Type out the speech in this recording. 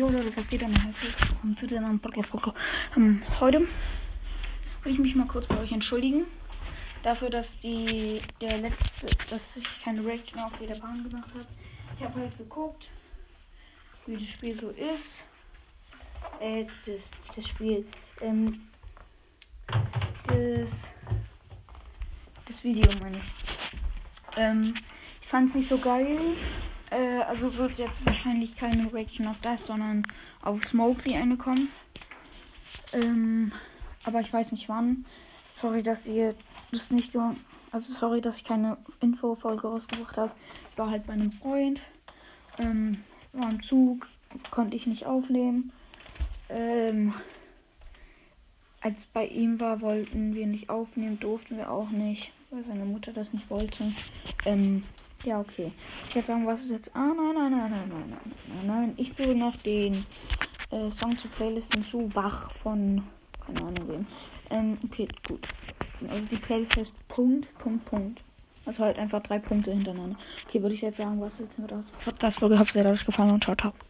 Jo Leute, was geht denn? Herzlich willkommen zu der neuen Podcast-Folge. Ähm, heute will ich mich mal kurz bei euch entschuldigen. Dafür, dass die der letzte, dass ich keine Reaction auf jeder Bahn gemacht habe. Ich habe halt geguckt, wie das Spiel so ist. Äh, das, das Spiel. Ähm, das, das Video meine ich. Ähm, ich fand es nicht so geil. Äh, also wird jetzt wahrscheinlich keine Reaction auf das, sondern auf Smokely eine kommen. Ähm, aber ich weiß nicht wann. Sorry, dass ihr das nicht Also sorry, dass ich keine Infofolge rausgebracht habe. Ich war halt bei einem Freund. Ähm, war im Zug. Konnte ich nicht aufnehmen. Ähm, als bei ihm war, wollten wir nicht aufnehmen, durften wir auch nicht, weil seine Mutter das nicht wollte. Ähm, ja, okay. Ich werde sagen, was ist jetzt. Ah, nein, nein, nein, nein, nein, nein, nein, nein. Ich füge noch den äh, Song zur Playlist hinzu. Wach von. Keine Ahnung wem. Ähm, okay, gut. Also die Playlist heißt Punkt, Punkt, Punkt. Also halt einfach drei Punkte hintereinander. Okay, würde ich jetzt sagen, was ist jetzt mit der Podcast-Folge? Hoffe, es hat euch gefallen und ciao, ciao.